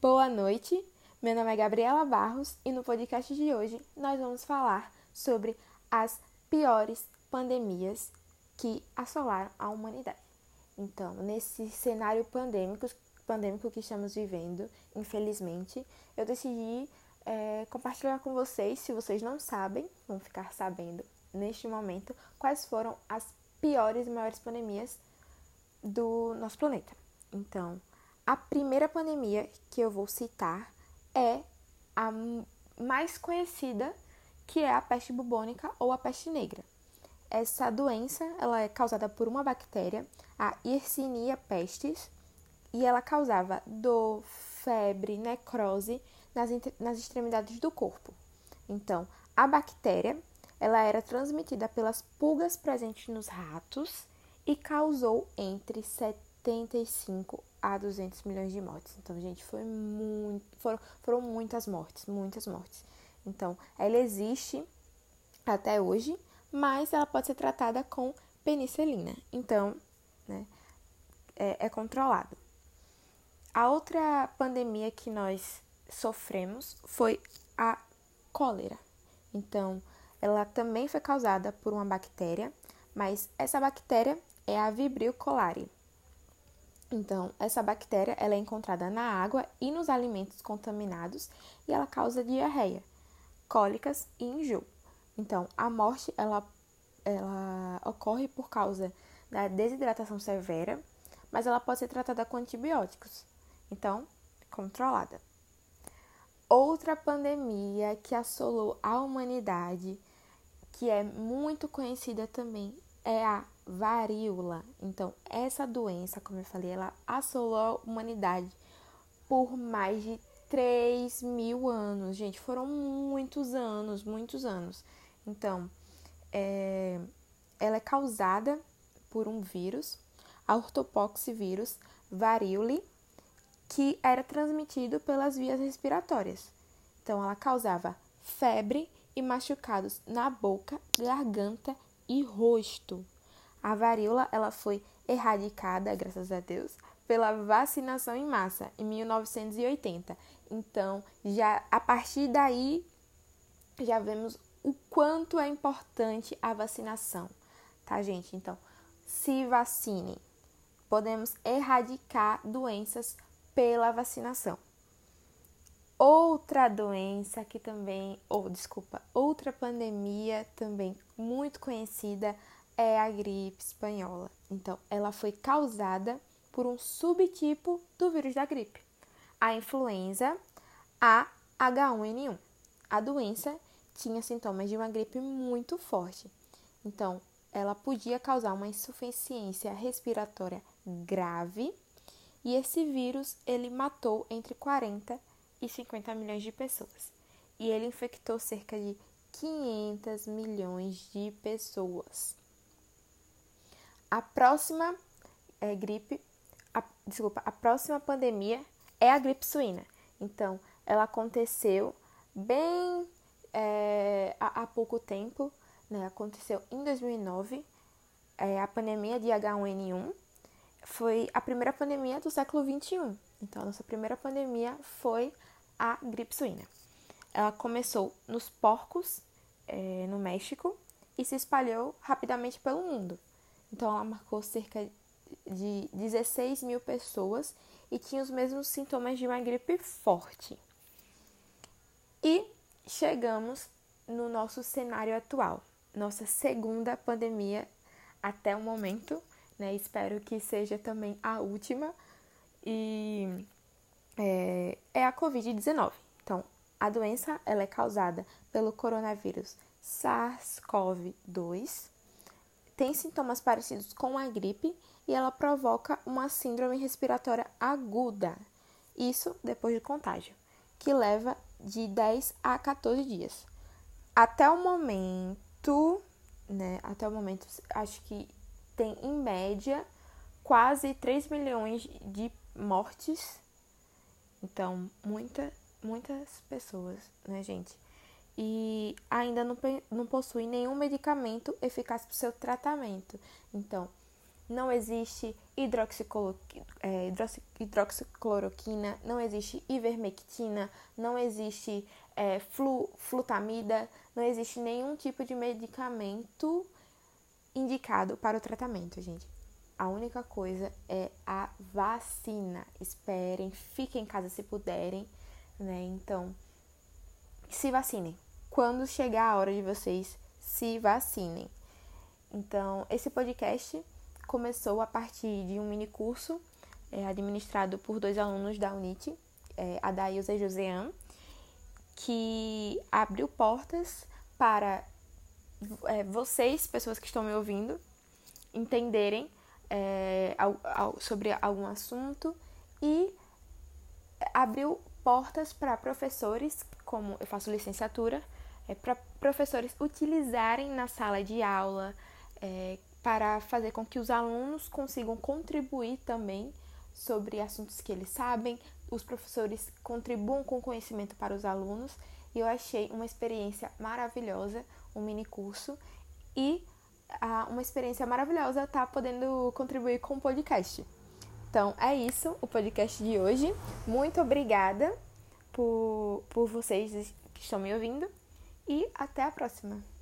Boa noite, meu nome é Gabriela Barros e no podcast de hoje nós vamos falar sobre as piores pandemias que assolaram a humanidade. Então, nesse cenário pandêmico, pandêmico que estamos vivendo, infelizmente, eu decidi é, compartilhar com vocês, se vocês não sabem, vão ficar sabendo neste momento, quais foram as piores e maiores pandemias do nosso planeta. Então, a primeira pandemia que eu vou citar é a mais conhecida, que é a peste bubônica ou a peste negra. Essa doença ela é causada por uma bactéria, a Yersinia pestis, e ela causava dor, febre, necrose nas, nas extremidades do corpo. Então, a bactéria ela era transmitida pelas pulgas presentes nos ratos e causou entre 75 a 200 milhões de mortes. Então, gente, foi muito, foram, foram muitas mortes, muitas mortes. Então, ela existe até hoje, mas ela pode ser tratada com penicilina. Então, né, é, é controlado. A outra pandemia que nós sofremos foi a cólera. Então, ela também foi causada por uma bactéria, mas essa bactéria é a Vibrio cholerae. Então, essa bactéria ela é encontrada na água e nos alimentos contaminados e ela causa diarreia, cólicas e enjoo. Então, a morte ela, ela ocorre por causa da desidratação severa, mas ela pode ser tratada com antibióticos. Então, controlada. Outra pandemia que assolou a humanidade, que é muito conhecida também, é a varíola. Então, essa doença, como eu falei, ela assolou a humanidade por mais de 3 mil anos. Gente, foram muitos anos, muitos anos. Então, é, ela é causada por um vírus, a ortopoxvírus variole, que era transmitido pelas vias respiratórias. Então, ela causava febre e machucados na boca, garganta e rosto. A varíola ela foi erradicada, graças a Deus, pela vacinação em massa em 1980. Então, já a partir daí já vemos o quanto é importante a vacinação, tá, gente? Então, se vacinem. Podemos erradicar doenças pela vacinação. Outra doença que também, ou desculpa, outra pandemia também muito conhecida é a gripe espanhola. Então, ela foi causada por um subtipo do vírus da gripe, a influenza A-H1N1. A doença tinha sintomas de uma gripe muito forte. Então, ela podia causar uma insuficiência respiratória grave e esse vírus ele matou entre 40 e 50 milhões de pessoas. E ele infectou cerca de 500 milhões de pessoas. A próxima é, gripe, a, desculpa, a próxima pandemia é a gripe suína. Então, ela aconteceu bem é, há, há, pouco tempo, né? Aconteceu em 2009, é, a pandemia de H1N1 foi a primeira pandemia do século 21. Então, a nossa primeira pandemia foi a gripe suína. Ela começou nos porcos, é, no México, e se espalhou rapidamente pelo mundo. Então, ela marcou cerca de 16 mil pessoas e tinha os mesmos sintomas de uma gripe forte. E chegamos no nosso cenário atual, nossa segunda pandemia até o momento, né? Espero que seja também a última. E é, é a Covid-19. Então, a doença ela é causada pelo coronavírus SARS-CoV-2 tem sintomas parecidos com a gripe e ela provoca uma síndrome respiratória aguda. Isso depois do contágio, que leva de 10 a 14 dias. Até o momento, né, até o momento, acho que tem em média quase 3 milhões de mortes. Então, muita, muitas pessoas, né, gente? e ainda não, não possui nenhum medicamento eficaz para o seu tratamento. Então, não existe é, hidroxicloroquina, não existe ivermectina, não existe é, flu, flutamida, não existe nenhum tipo de medicamento indicado para o tratamento, gente. A única coisa é a vacina. Esperem, fiquem em casa se puderem, né? Então, se vacinem. Quando chegar a hora de vocês se vacinem. Então, esse podcast começou a partir de um mini curso é, administrado por dois alunos da UNIT, é, a Daílza e Josean, que abriu portas para é, vocês, pessoas que estão me ouvindo, entenderem é, ao, ao, sobre algum assunto e abriu portas para professores, como eu faço licenciatura, é, para professores utilizarem na sala de aula é, para fazer com que os alunos consigam contribuir também sobre assuntos que eles sabem, os professores contribuam com conhecimento para os alunos. E eu achei uma experiência maravilhosa, um mini curso e uma experiência maravilhosa estar tá podendo contribuir com o podcast. Então é isso, o podcast de hoje. Muito obrigada por, por vocês que estão me ouvindo e até a próxima!